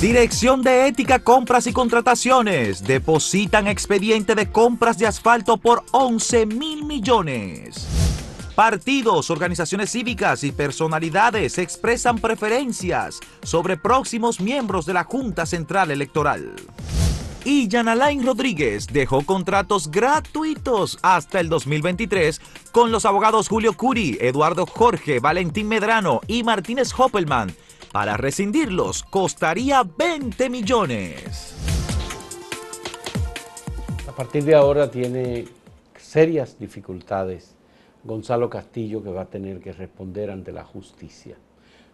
Dirección de Ética, Compras y Contrataciones. Depositan expediente de compras de asfalto por 11 mil millones. Partidos, organizaciones cívicas y personalidades expresan preferencias sobre próximos miembros de la Junta Central Electoral. Y Jan Alain Rodríguez dejó contratos gratuitos hasta el 2023 con los abogados Julio Curi, Eduardo Jorge, Valentín Medrano y Martínez Hoppelman para rescindirlos costaría 20 millones. A partir de ahora tiene serias dificultades Gonzalo Castillo que va a tener que responder ante la justicia.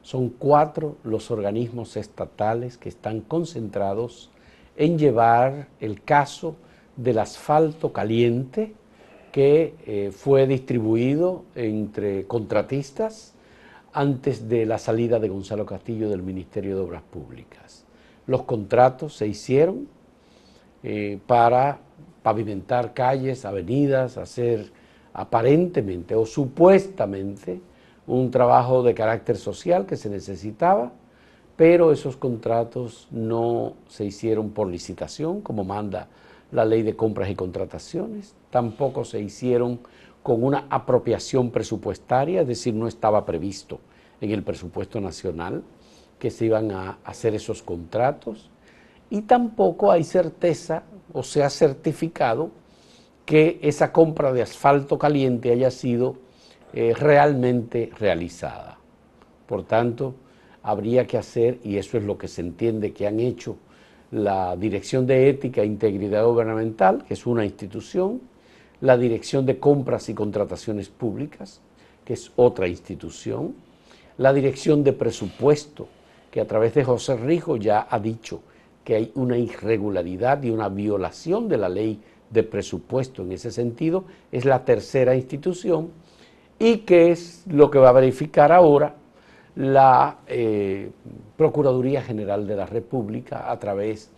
Son cuatro los organismos estatales que están concentrados en llevar el caso del asfalto caliente que eh, fue distribuido entre contratistas antes de la salida de Gonzalo Castillo del Ministerio de Obras Públicas. Los contratos se hicieron eh, para pavimentar calles, avenidas, hacer aparentemente o supuestamente un trabajo de carácter social que se necesitaba, pero esos contratos no se hicieron por licitación, como manda la ley de compras y contrataciones, tampoco se hicieron con una apropiación presupuestaria, es decir, no estaba previsto en el presupuesto nacional que se iban a hacer esos contratos y tampoco hay certeza o se ha certificado que esa compra de asfalto caliente haya sido eh, realmente realizada. Por tanto, habría que hacer, y eso es lo que se entiende que han hecho la Dirección de Ética e Integridad Gubernamental, que es una institución, la Dirección de Compras y Contrataciones Públicas, que es otra institución, la Dirección de Presupuesto, que a través de José Rijo ya ha dicho que hay una irregularidad y una violación de la ley de presupuesto en ese sentido, es la tercera institución y que es lo que va a verificar ahora la eh, Procuraduría General de la República a través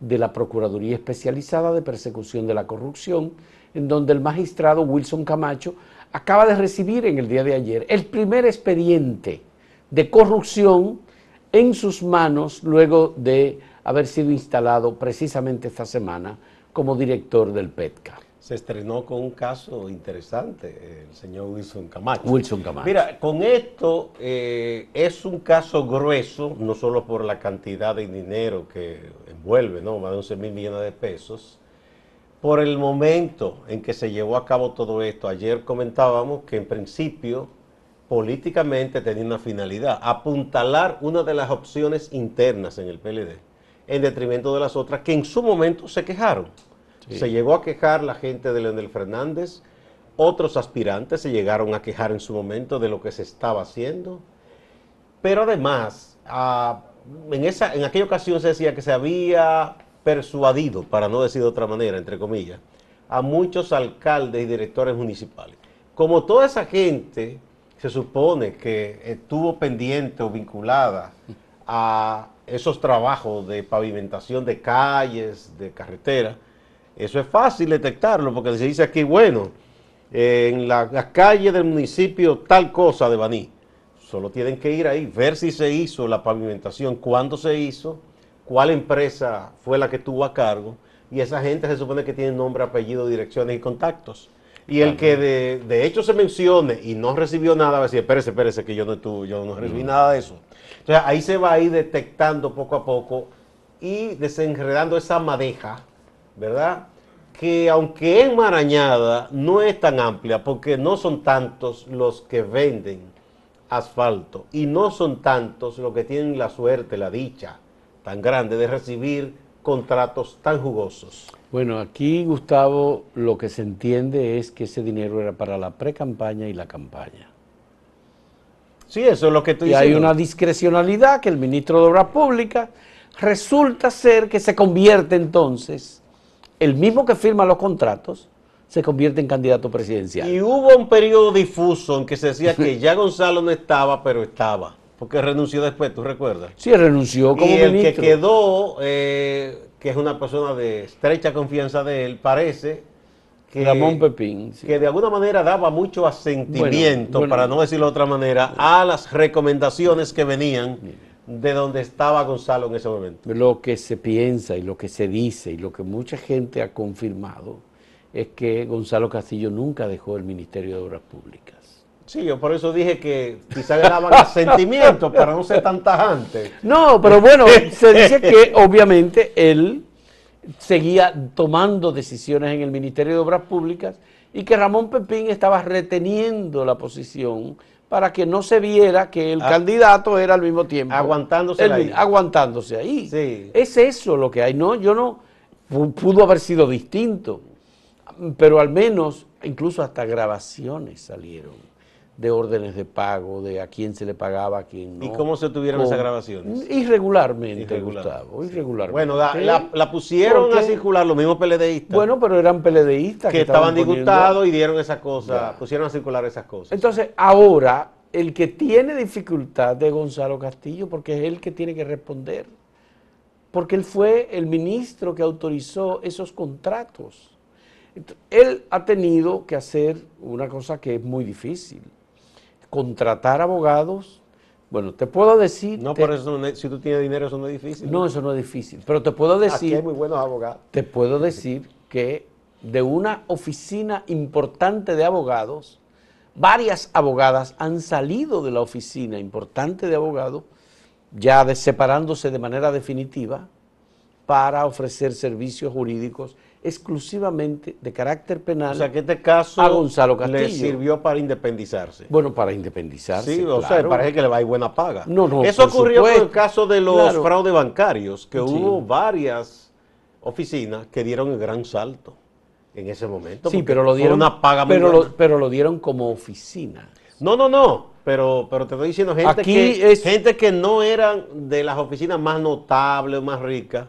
de la Procuraduría Especializada de Persecución de la Corrupción, en donde el magistrado Wilson Camacho acaba de recibir en el día de ayer el primer expediente de corrupción en sus manos luego de haber sido instalado precisamente esta semana como director del PETCA. Se estrenó con un caso interesante, el señor Wilson Camacho. Wilson Camacho. Mira, con esto eh, es un caso grueso, no solo por la cantidad de dinero que envuelve, ¿no? Más de 11 mil millones de pesos, por el momento en que se llevó a cabo todo esto. Ayer comentábamos que en principio políticamente tenía una finalidad, apuntalar una de las opciones internas en el PLD, en detrimento de las otras que en su momento se quejaron. Se llegó a quejar la gente de Leonel Fernández, otros aspirantes se llegaron a quejar en su momento de lo que se estaba haciendo, pero además, ah, en, esa, en aquella ocasión se decía que se había persuadido, para no decir de otra manera, entre comillas, a muchos alcaldes y directores municipales. Como toda esa gente se supone que estuvo pendiente o vinculada a esos trabajos de pavimentación de calles, de carreteras, eso es fácil detectarlo porque se dice aquí, bueno, en la, calle del municipio tal cosa de Baní. Solo tienen que ir ahí, ver si se hizo la pavimentación, cuándo se hizo, cuál empresa fue la que tuvo a cargo, y esa gente se supone que tiene nombre, apellido, direcciones y contactos. Y el que de, hecho se mencione y no recibió nada, va a decir, espérese, espérese, que yo no, yo no recibí nada de eso. Entonces ahí se va a ir detectando poco a poco y desenredando esa madeja, ¿verdad? Que aunque es marañada, no es tan amplia porque no son tantos los que venden asfalto y no son tantos los que tienen la suerte, la dicha tan grande de recibir contratos tan jugosos. Bueno, aquí Gustavo lo que se entiende es que ese dinero era para la pre-campaña y la campaña. Sí, eso es lo que estoy y hay una discrecionalidad que el ministro de Obras Públicas resulta ser que se convierte entonces, el mismo que firma los contratos, se convierte en candidato presidencial. Y hubo un periodo difuso en que se decía que ya Gonzalo no estaba, pero estaba. Porque renunció después, ¿tú recuerdas? Sí, renunció como y el que quedó, eh, que es una persona de estrecha confianza de él, parece que, Ramón Pepín, que de alguna manera daba mucho asentimiento, para no decirlo de otra manera, a las recomendaciones que venían de donde estaba Gonzalo en ese momento. Lo que se piensa y lo que se dice y lo que mucha gente ha confirmado es que Gonzalo Castillo nunca dejó el Ministerio de Obras Públicas. Sí, yo por eso dije que quizá daban sentimientos para no ser tan tajante. No, pero bueno, se dice que obviamente él seguía tomando decisiones en el Ministerio de Obras Públicas y que Ramón Pepín estaba reteniendo la posición para que no se viera que el Ah. candidato era al mismo tiempo. Aguantándose el ahí. Aguantándose ahí. Sí. Es eso lo que hay. No, yo no. pu- Pudo haber sido distinto, pero al menos, incluso hasta grabaciones salieron de órdenes de pago, de a quién se le pagaba, a quién no. ¿Y cómo se tuvieron esas grabaciones? Irregularmente, Irregular. Gustavo, irregularmente. Bueno, la, la- la pusieron Porque- a circular los mismos PLDistas Bueno, pero eran peledeístas que estaban poniendo- disgustados y dieron esas cosas, Ya. pusieron a circular esas cosas. Entonces, ahora, el que tiene dificultad de Gonzalo Castillo, porque es él que tiene que responder, porque él fue el ministro que autorizó esos contratos. Él ha tenido que hacer una cosa que es muy difícil, contratar abogados. Bueno, te puedo decir... no, te- por eso, si tú tienes dinero, eso no es difícil. No, eso no es difícil, pero te puedo Aquí decir... hay muy buenos abogados. Te puedo decir que de una oficina importante de abogados, varias abogadas han salido de la oficina importante de abogados, ya de- separándose de manera definitiva, para ofrecer servicios jurídicos exclusivamente de carácter penal. O sea, que este caso a Gonzalo le Castillo. sirvió para independizarse. bueno, para independizarse. Sí, o sea, parece que le va a ir buena paga. No, no, Eso ocurrió con el caso de los Claro. fraudes bancarios, que Sí. hubo varias oficinas que dieron el gran salto en ese momento. Sí, pero lo dieron. una paga muy pero, buena. lo, pero lo dieron como oficina. No, no, no. Pero, pero te estoy diciendo, gente, Aquí que, es- gente que no eran de las oficinas más notables o más ricas,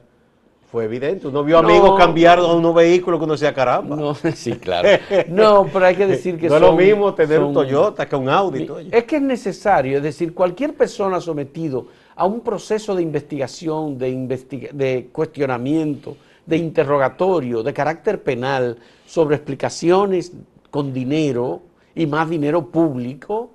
fue evidente. Uno vio No. amigos cambiar a unos vehículos que uno decía, caramba. No, sí, claro. No, pero hay que decir que no es lo son- mismo tener un son- Toyota que un Audi. Es que es necesario, es decir, cualquier persona sometido a un proceso de investigación, de, investiga- de cuestionamiento, de interrogatorio, de carácter penal, sobre explicaciones con dinero y más dinero público,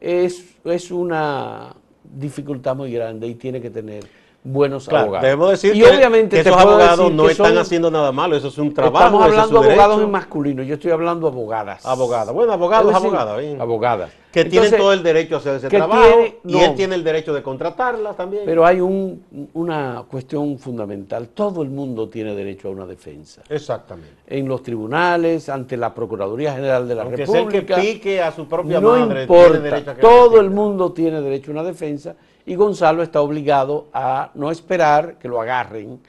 es, es una dificultad muy grande y tiene que tener buenos Claro, abogados. debemos decir y que, obviamente que esos abogados no están son- haciendo nada malo, eso es un trabajo. Estamos hablando de abogados en masculino, yo estoy hablando abogadas. Abogadas. Bueno, abogados, decir, abogadas, bien. Abogadas. Que tienen todo el derecho a hacer ese trabajo tiene- y él tiene el derecho de contratarlas también. Pero hay un- una cuestión fundamental. Todo el mundo tiene derecho a una defensa. Exactamente. En los tribunales, ante la Procuraduría General de la Aunque sea el que República. pique a su propia no madre, tiene importa. derecho a que todo el mundo tiene derecho a una defensa y Gonzalo está obligado a no esperar que lo agarren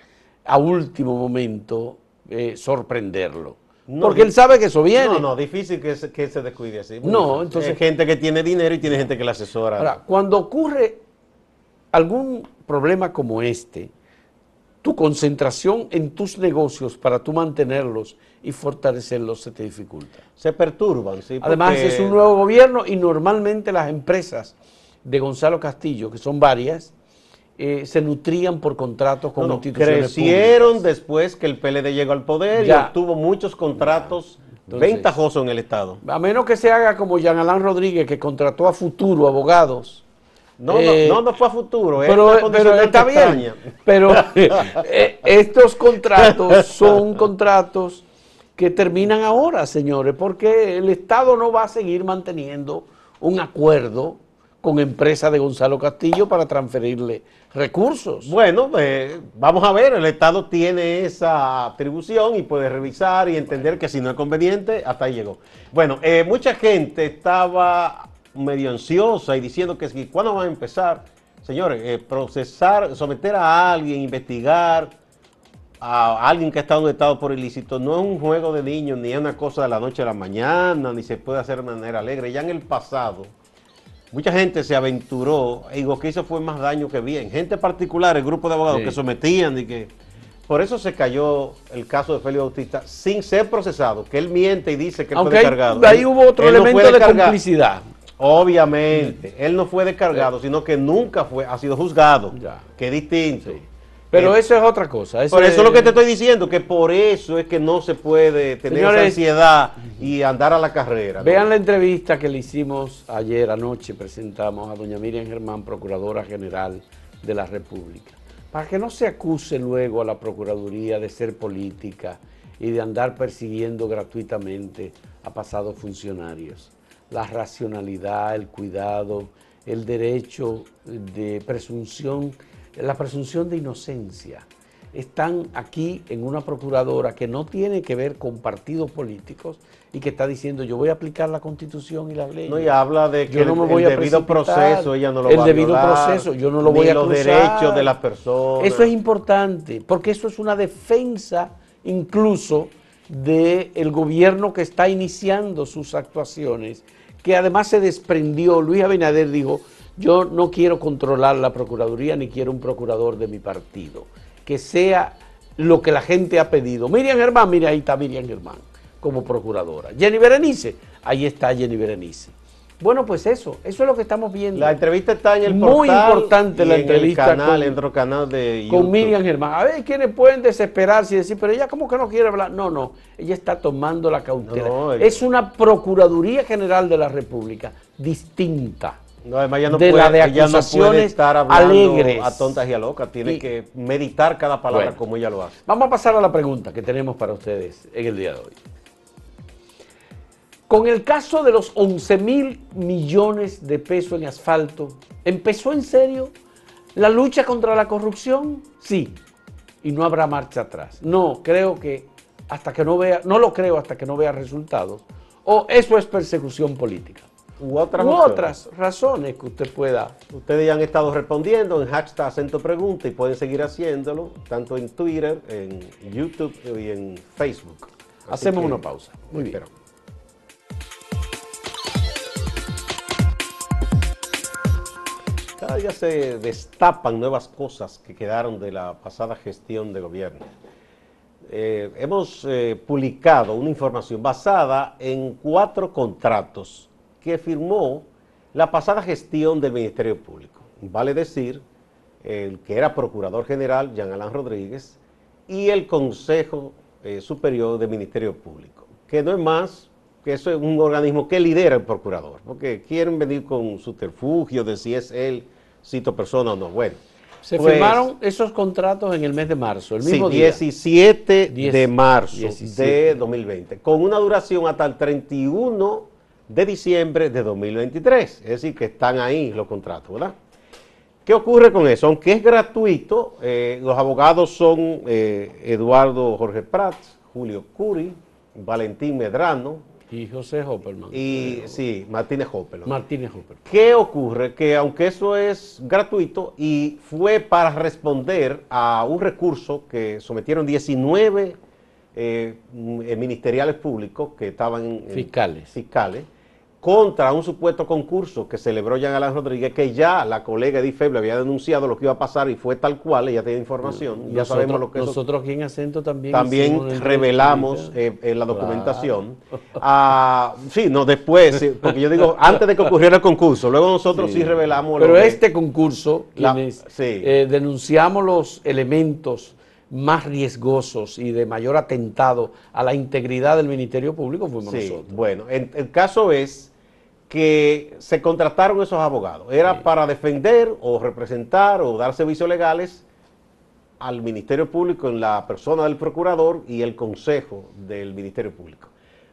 a último momento, eh, sorprenderlo. No, Porque él sabe que eso viene. No, no, difícil que se, que se descuide así. muy No, difícil. entonces- Hay gente que tiene dinero y tiene gente que le asesora. Ahora, cuando ocurre algún problema como este, tu concentración en tus negocios para tú mantenerlos y fortalecerlos se te dificulta. se perturban, sí. Además, porque- es un nuevo gobierno y normalmente las empresas de Gonzalo Castillo, que son varias, eh, se nutrían por contratos con No, no, instituciones crecieron públicas. después que el PLD llegó al poder Ya. y obtuvo muchos contratos Entonces- ventajosos en el Estado. A menos que se haga como Jean Alain Rodríguez, que contrató a futuro abogados. No, Eh, no, no, no fue a futuro. es pero, una pero condicionante está bien. Pero eh, estos contratos son contratos que terminan ahora, señores, porque el Estado no va a seguir manteniendo un acuerdo con empresa de Gonzalo Castillo para transferirle recursos. Bueno, eh, vamos a ver, el Estado tiene esa atribución y puede revisar y entender que si no es conveniente, hasta ahí llegó. Bueno, eh, mucha gente estaba medio ansiosa y diciendo que ¿cuándo van a empezar? Señores, eh, procesar, someter a alguien, investigar a alguien que ha estado en estado por ilícito, no es un juego de niños, ni es una cosa de la noche a la mañana, ni se puede hacer de manera alegre. Ya en el pasado, Mucha gente se aventuró y lo que hizo fue más daño que bien. Gente particular, el grupo de abogados Sí. que sometían y que... Por eso se cayó el caso de Félix Bautista sin ser procesado, que él miente y dice que él Aunque fue ahí, descargado. ahí Él- hubo otro él no fue elemento de complicidad. Obviamente, él no fue descargado, sino que nunca fue, ha sido juzgado, Ya. que es distinto. Sí. Pero Eh, eso es otra cosa. por eso es lo que te estoy diciendo, que por eso es que no se puede tener esa ansiedad y andar a la carrera. ¿no? Vean la entrevista que le hicimos ayer anoche, presentamos a doña Miriam Germán, Procuradora General de la República, para que no se acuse luego a la Procuraduría de ser política y de andar persiguiendo gratuitamente a pasados funcionarios. La racionalidad, el cuidado, el derecho de presunción, la presunción de inocencia están aquí en una procuradora que no tiene que ver con partidos políticos y que está diciendo yo voy a aplicar la constitución y las leyes. No, y habla de que yo no me voy el a debido proceso ella no lo el va a debido violar, proceso yo no lo voy a los cruzar. derechos de las personas. Eso es importante, porque eso es una defensa incluso del gobierno que está iniciando sus actuaciones, que además se desprendió, Luis Abinader dijo, yo no quiero controlar la Procuraduría ni quiero un procurador de mi partido, que sea lo que la gente ha pedido. Miriam Germán, mira, ahí está Miriam Germán como procuradora. Jenny Berenice, ahí está Jenny Berenice. Bueno, pues eso, eso es lo que estamos viendo. La entrevista está en el Muy portal importante y la en entrevista el canal, con- otro canal de YouTube. con Miriam Germán. A ver, quienes pueden desesperarse y decir, pero ella como que no quiere hablar. No, no, ella está tomando la cautela. No, Es una Procuraduría General de la República distinta. No, además no, de puede, la de ella no puede acusaciones estar alegres. a tontas y a locas, tiene Y- que meditar cada palabra Bueno. como ella lo hace. Vamos a pasar a la pregunta que tenemos para ustedes en el día de hoy. Con el caso de los 11 mil millones de pesos en asfalto, ¿empezó en serio la lucha contra la corrupción? Sí. Y no habrá marcha atrás. No, creo que hasta que no vea, no lo creo hasta que no vea resultados. O eso es persecución política. U otras U otras razones que usted pueda. Ustedes ya han estado respondiendo en hashtag acento pregunta y pueden seguir haciéndolo, tanto en Twitter, en YouTube y en Facebook. Así Hacemos que- una pausa. Muy bien. Cada día se destapan nuevas cosas que quedaron de la pasada gestión de gobierno. Eh, hemos eh, publicado una información basada en cuatro contratos que firmó la pasada gestión del Ministerio Público. Vale decir, el que era Procurador General, Jean Alain Rodríguez, y el Consejo eh, Superior del Ministerio Público, que no es más que eso es un organismo que lidera el procurador, porque quieren venir con subterfugio de si es él, cito persona o no. Bueno, Se pues, firmaron esos contratos en el mes de marzo, el Sí, mismo día. 17 Diez- de marzo 17. de 2020, con una duración hasta el 31 de diciembre de 2023. Es decir, que están ahí los contratos, ¿verdad? ¿Qué ocurre con eso? Aunque es gratuito, eh, los abogados son eh, Eduardo Jorge Prats, Julio Curi, Valentín Medrano Y José Hopperman. y, sí, Martínez Hopper. Martínez Hopper. ¿Qué ocurre? Que aunque eso es gratuito y fue para responder a un recurso que sometieron 19 eh, ministeriales públicos que estaban Fiscales. fiscales contra un supuesto concurso que celebró Jean Alain Rodríguez, que ya la colega Edith Feble había denunciado lo que iba a pasar y fue tal cual, ella tiene información, ya sabemos lo que eso Nosotros aquí en Acento también. también revelamos eh, en la documentación. Ah, sí, no, después, sí, porque yo digo, antes de que ocurriera el concurso, luego nosotros sí, revelamos. lo Pero este concurso, La- quienes sí. eh, denunciamos los elementos más riesgosos y de mayor atentado a la integridad del Ministerio Público fuimos Sí, nosotros. bueno, en- el caso es que se contrataron esos abogados. Era para defender o representar o dar servicios legales al Ministerio Público en la persona del procurador y el consejo del Ministerio Público.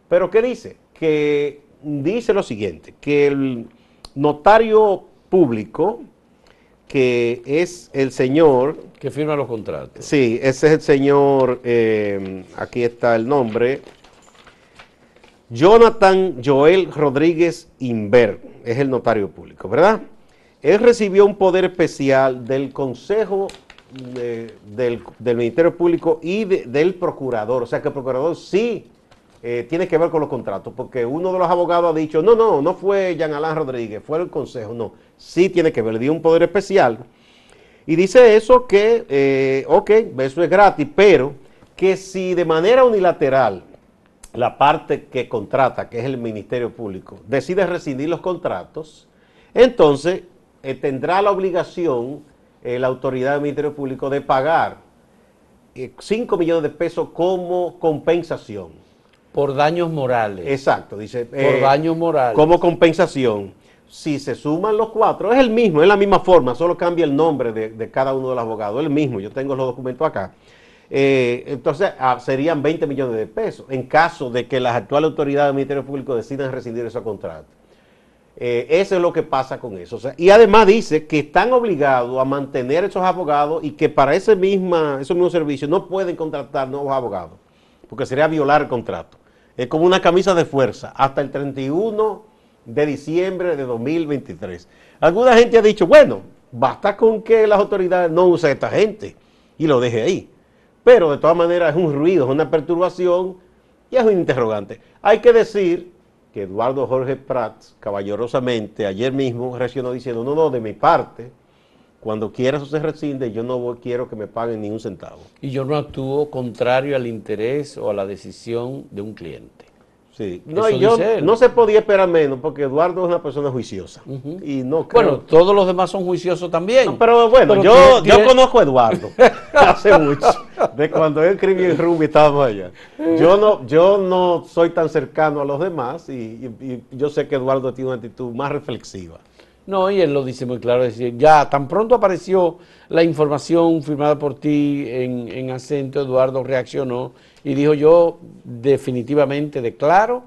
Pero ¿qué dice? Que dice lo siguiente, que el notario público, que es el señor Que firma los contratos. Sí, ese es el señor, eh, aquí está el nombre, Jonathan Joel Rodríguez Inver, es el notario público, ¿verdad? Él recibió un poder especial del Consejo del, del Ministerio Público y de- del Procurador, o sea que el Procurador sí eh, tiene que ver con los contratos, porque uno de los abogados ha dicho, no, no, no fue Jean Alain Rodríguez, fue el Consejo, no, sí tiene que ver, le dio un poder especial. Y dice eso que, eh, ok, eso es gratis, pero que si de manera unilateral la parte que contrata, que es el Ministerio Público, decide rescindir los contratos, entonces eh, tendrá la obligación eh, la autoridad del Ministerio Público de pagar 5 millones de pesos como compensación. Por daños morales. Exacto, dice. por daños morales. Como compensación. si se suman los cuatro, es el mismo, es la misma forma, solo cambia el nombre de, cada uno de los abogados, es el mismo, yo tengo los documentos acá. Eh, entonces ah, serían 20 millones de pesos en caso de que las actuales autoridades del Ministerio Público decidan rescindir esos contratos. Eh, eso es lo que pasa con eso. y además dice que están obligados a mantener esos abogados y que para ese misma, esos mismos servicios no pueden contratar nuevos abogados, porque sería violar el contrato. Es como una camisa de fuerza hasta el 31 de diciembre de 2023. Alguna gente ha dicho, bueno, basta con que las autoridades no usen a esta gente y lo deje ahí. Pero de todas maneras es un ruido, es una perturbación y es un interrogante. Hay que decir que Eduardo Jorge Prats, caballerosamente, ayer mismo reaccionó diciendo, no, no, de mi parte, cuando quiera eso se rescinde, yo no quiero que me paguen ni un centavo. Y yo no actúo contrario al interés o a la decisión de un cliente. Sí, no, yo, no se podía esperar menos porque Eduardo es una persona juiciosa. y no Bueno, todos los demás son juiciosos también. pero bueno, yo, yo conozco a Eduardo hace mucho, de cuando él escribió en Rumbi estábamos allá. Yo no, yo no soy tan cercano a los demás y, yo sé que Eduardo tiene una actitud más reflexiva. No, y él lo dice muy claro, es decir, ya tan pronto apareció la información firmada por ti en, en acento, Eduardo reaccionó y dijo yo definitivamente declaro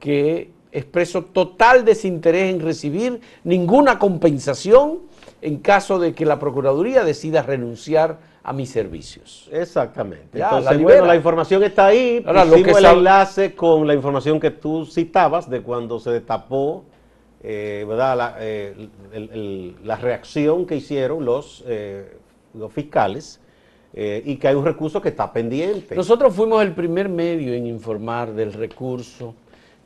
que expreso total desinterés en recibir ninguna compensación en caso de que la Procuraduría decida renunciar a mis servicios. Exactamente. Entonces, la bueno, la información está ahí. Ahora, lo que el enlace con la información que tú citabas de cuando se destapó eh, ¿verdad? La, eh, la, reacción que hicieron los, eh, los fiscales eh, y que hay un recurso que está pendiente. Nosotros fuimos el primer medio en informar del recurso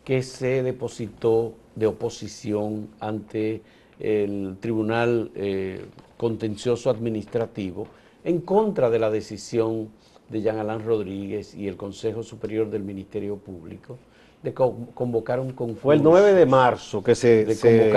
que se depositó de oposición ante el Tribunal eh, Contencioso Administrativo en contra de la decisión de Jean Alain Rodríguez y el Consejo Superior del Ministerio Público de convocar un concurso. Fue el 9 de marzo que se,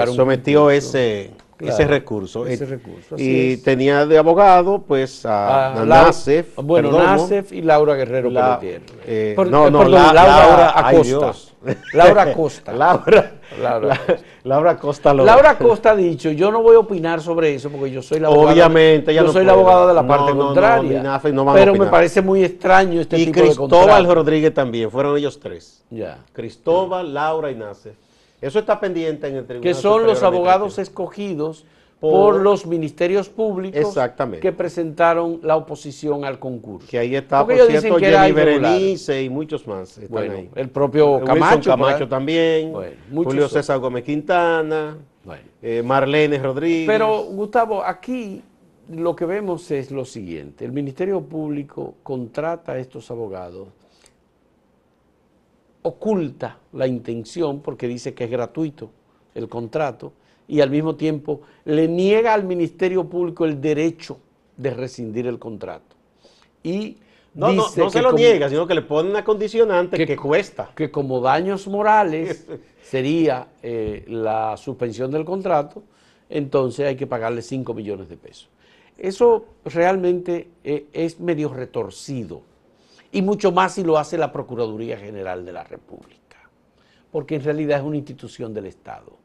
sometió ese, ese recurso. Ese recurso y tenía de abogado pues a, a, Nacef. Bueno, Nacef y Laura Guerrero la, eh, no, no, Laura, Acosta. Laura Acosta. Laura, Laura, Laura Costa. Laura Costa ha dicho, yo no voy a opinar sobre eso porque yo soy la abogada. Obviamente, yo soy la abogada de la parte contraria. pero me parece muy extraño este tipo de Y Cristóbal Rodríguez también, fueron ellos tres. Ya. Cristóbal, Laura y Nace. Eso está pendiente en el Tribunal Que son los abogados escogidos por, los ministerios públicos que presentaron la oposición al concurso. Que ahí está, por cierto, Jenny Berenice y muchos más bueno, El propio Camacho. Camacho también, Julio César Gómez Quintana, eh, Marlene Rodríguez. Pero, Gustavo, aquí lo que vemos es lo siguiente. El Ministerio Público contrata a estos abogados, oculta la intención porque dice que es gratuito el contrato, y al mismo tiempo le niega al Ministerio Público el derecho de rescindir el contrato. Y no, no, no se lo niega, sino que le pone una condicionante que, cuesta. Que como daños morales sería eh, la suspensión del contrato, entonces hay que pagarle 5 millones de pesos. Eso realmente eh, es medio retorcido, y mucho más si lo hace la Procuraduría General de la República, porque en realidad es una institución del Estado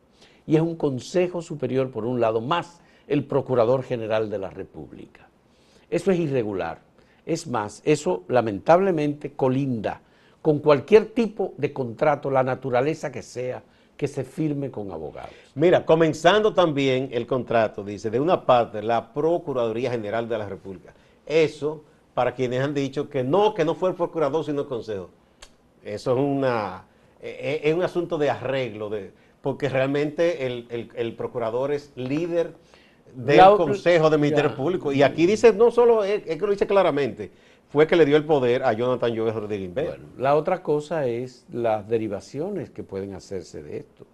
y es un Consejo Superior, por un lado, más el Procurador General de la República. Eso es irregular. Es más, eso lamentablemente colinda con cualquier tipo de contrato, la naturaleza que sea, que se firme con abogados. Mira, comenzando también el contrato, dice, de una parte, la Procuraduría General de la República. Eso, para quienes han dicho que no, que no fue el procurador, sino el consejo. Eso es, una, e, e, es un asunto de arreglo, de, porque realmente el, procurador es líder del Consejo de Ministerio Público. Y aquí dice, no solo es, que lo dice claramente, fue que le dio el poder a Jonathan Lloves Rodríguez. Bueno, la otra cosa es las derivaciones que pueden hacerse de esto.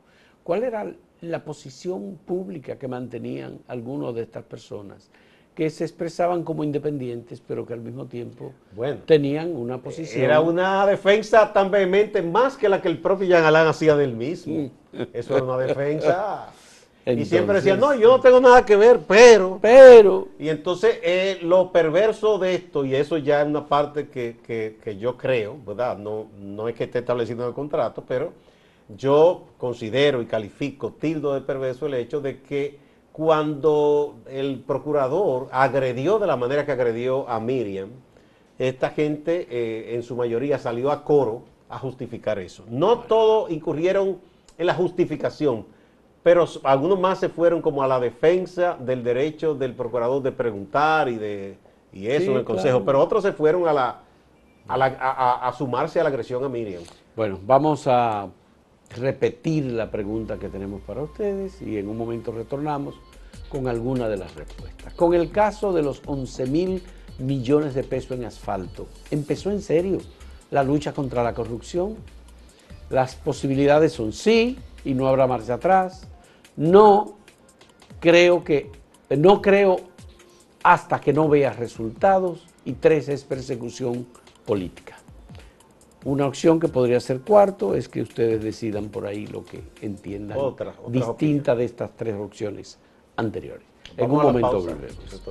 ¿Cuál era la posición pública que mantenían algunos de estas personas? Que se expresaban como independientes, pero que al mismo tiempo tenían una posición. Era una defensa tan vehemente más que la que el propio Jean Alain hacía del mismo. Eso era una defensa. y siempre decía, no, yo no tengo nada que ver, pero. Pero. Y entonces eh, lo perverso de esto, y eso ya es una parte que, que, yo creo, ¿verdad? No, no es que esté establecido en el contrato, pero Yo considero y califico tildo de perverso el hecho de que cuando el procurador agredió de la manera que agredió a Miriam, esta gente eh, en su mayoría salió a coro a justificar eso. No todos incurrieron en la justificación, pero algunos más se fueron como a la defensa del derecho del procurador de preguntar y de y eso en el consejo, pero otros se fueron a la, a, sumarse a la agresión a Miriam. Bueno, vamos a repetir la pregunta que tenemos para ustedes y en un momento retornamos con alguna de las respuestas. Con el caso de los 11 mil millones de pesos en asfalto, ¿empezó en serio la lucha contra la corrupción? Las posibilidades son sí y no habrá marcha atrás. No creo que, no creo hasta que no vea resultados. Y tres es persecución política. Una opción que podría ser cuarto es que ustedes decidan por ahí lo que entiendan distinta de estas tres opciones anteriores. en un momento volvemos.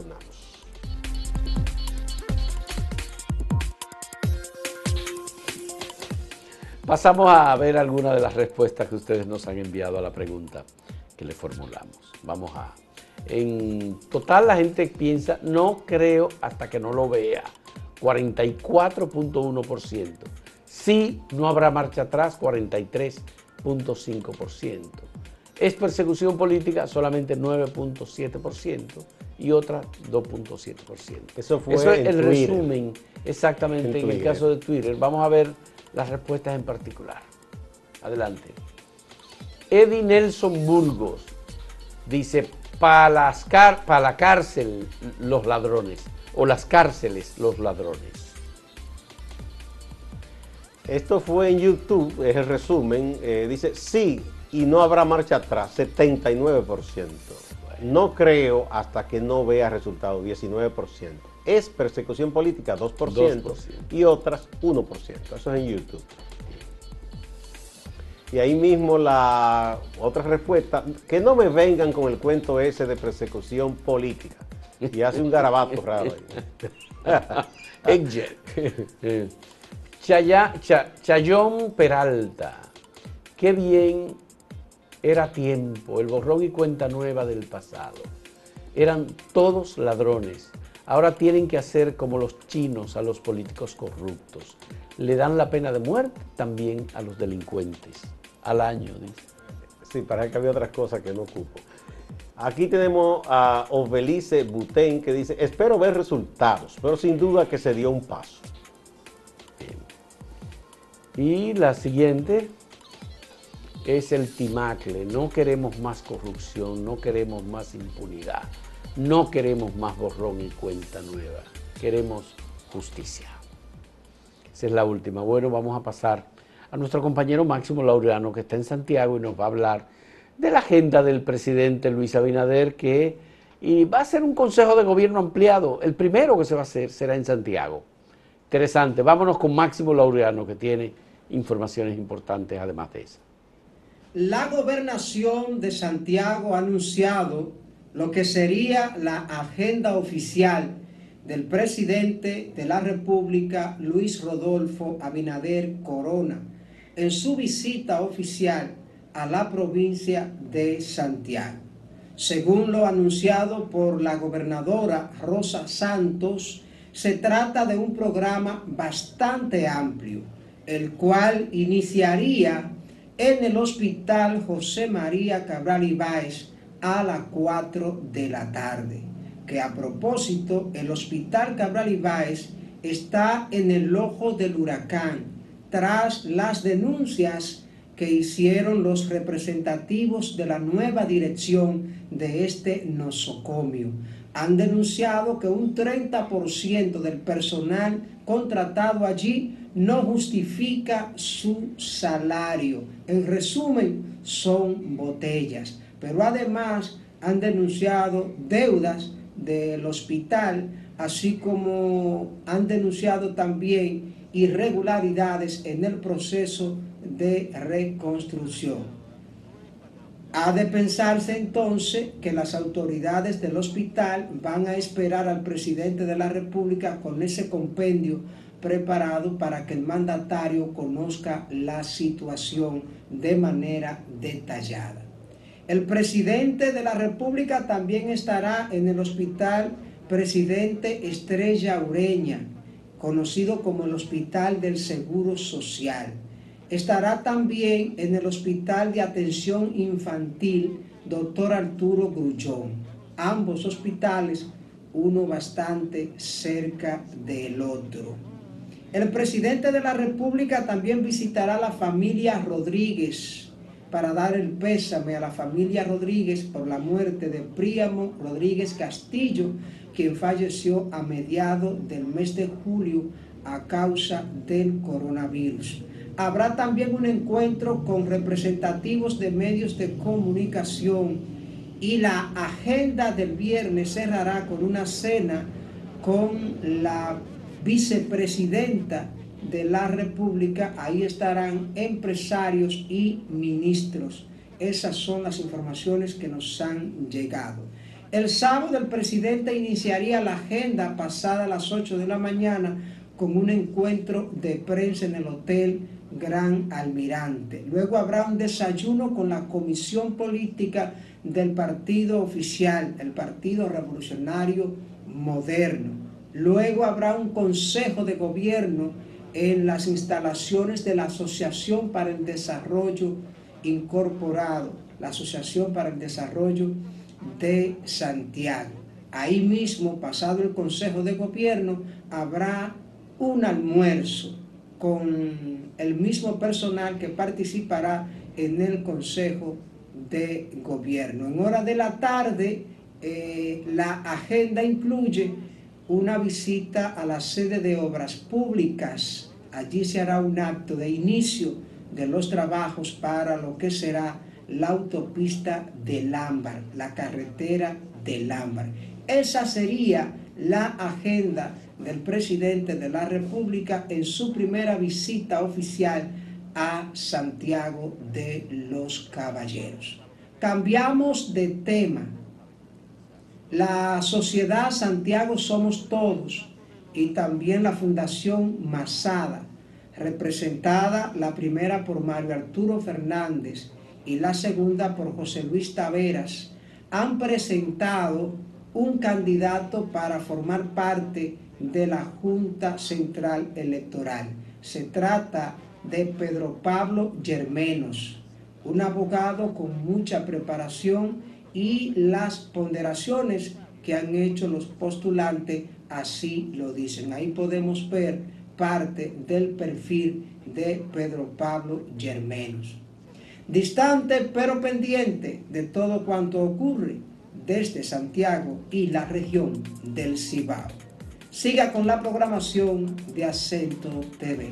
Pasamos a ver algunas de las respuestas que ustedes nos han enviado a la pregunta que le formulamos. Vamos a... En total la gente piensa, no creo hasta que no lo vea. 44.1%. Sí, no habrá marcha atrás, 43.5%. Es persecución política, solamente 9.7% y otra 2.7%. Eso fue Eso es el resumen exactamente en, el caso de Twitter. Vamos a ver las respuestas en particular. Adelante. Eddie Nelson Burgos dice, para, para la cárcel los ladrones o las cárceles los ladrones. Esto fue en YouTube, es el resumen. Eh, dice, sí, y no habrá marcha atrás, 79%. No creo hasta que no vea resultados, 19%. Es persecución política, 2%, y otras 1%. Eso es en YouTube. Y ahí mismo la otra respuesta, que no me vengan con el cuento ese de persecución política. Y hace un garabato raro ahí. Chayón Peralta. Qué bien era tiempo, el borrón y cuenta nueva del pasado. Eran todos ladrones. Ahora tienen que hacer como los chinos a los políticos corruptos. Le dan la pena de muerte también a los delincuentes. Al año, dice. Sí, parece que había otras cosas que no ocupo. Aquí tenemos a Obelice Butén que dice, espero ver resultados, pero sin duda que se dio un paso. Y la siguiente, es el timacle. No queremos más corrupción, no queremos más impunidad, no queremos más borrón y cuenta nueva. Queremos justicia. Esa es la última. Bueno, vamos a pasar a nuestro compañero Máximo Laureano, que está en Santiago y nos va a hablar de la agenda del presidente Luis Abinader, que y va a ser un consejo de gobierno ampliado. El primero que se va a hacer será en Santiago. Interesante. Vámonos con Máximo Laureano, que tiene informaciones importantes además de esa. La gobernación de Santiago ha anunciado lo que sería la agenda oficial del presidente de la República, Luis Rodolfo Abinader Corona, en su visita oficial a la provincia de Santiago. Según lo anunciado por la gobernadora Rosa Santos, se trata de un programa bastante amplio, el cual iniciaría en el Hospital José María Cabral Ibáez a las 4 de la tarde. Que a propósito, el Hospital Cabral Ibáez está en el ojo del huracán tras las denuncias que hicieron los representativos de la nueva dirección de este nosocomio. Han denunciado que un 30% del personal contratado allí no justifica su salario. En resumen, son botellas. Pero además han denunciado deudas del hospital, así como han denunciado también irregularidades en el proceso de reconstrucción. Ha de pensarse entonces que las autoridades del hospital van a esperar al presidente de la República con ese compendio preparado para que el mandatario conozca la situación de manera detallada. El presidente de la República también estará en el Hospital Presidente Estrella Ureña, conocido como el Hospital del Seguro Social. Estará también en el Hospital de Atención Infantil Dr. Arturo Grullón. Ambos hospitales, uno bastante cerca del otro. El presidente de la República también visitará a la familia Rodríguez para dar el pésame a la familia Rodríguez por la muerte de Príamo Rodríguez Castillo, quien falleció a mediados del mes de julio a causa del coronavirus. Habrá también un encuentro con representativos de medios de comunicación y la agenda del viernes cerrará con una cena con la vicepresidenta de la República, ahí estarán empresarios y ministros. Esas son las informaciones que nos han llegado. El sábado el presidente iniciaría la agenda pasada a las 8 de la mañana con un encuentro de prensa en el Hotel Gran Almirante. Luego habrá un desayuno con la comisión política del partido oficial, el Partido Revolucionario Moderno. Luego habrá un consejo de gobierno en las instalaciones de la Asociación para el Desarrollo Incorporado, la Asociación para el Desarrollo de Santiago. Ahí mismo, pasado el Consejo de Gobierno, habrá un almuerzo con el mismo personal que participará en el Consejo de Gobierno. En hora de la tarde, eh, la agenda incluye una visita a la sede de obras públicas. Allí se hará un acto de inicio de los trabajos para lo que será la autopista del Ámbar, la carretera del Ámbar. Esa sería la agenda del presidente de la República en su primera visita oficial a Santiago de los Caballeros. Cambiamos de tema la Sociedad Santiago Somos Todos y también la Fundación Masada, representada la primera por Mario Arturo Fernández y la segunda por José Luis Taveras, han presentado un candidato para formar parte de la Junta Central Electoral. Se trata de Pedro Pablo Germenos, un abogado con mucha preparación y las ponderaciones que han hecho los postulantes así lo dicen. Ahí podemos ver parte del perfil de Pedro Pablo Germenos. Distante pero pendiente de todo cuanto ocurre desde Santiago y la región del Cibao. Siga con la programación de Acento TV.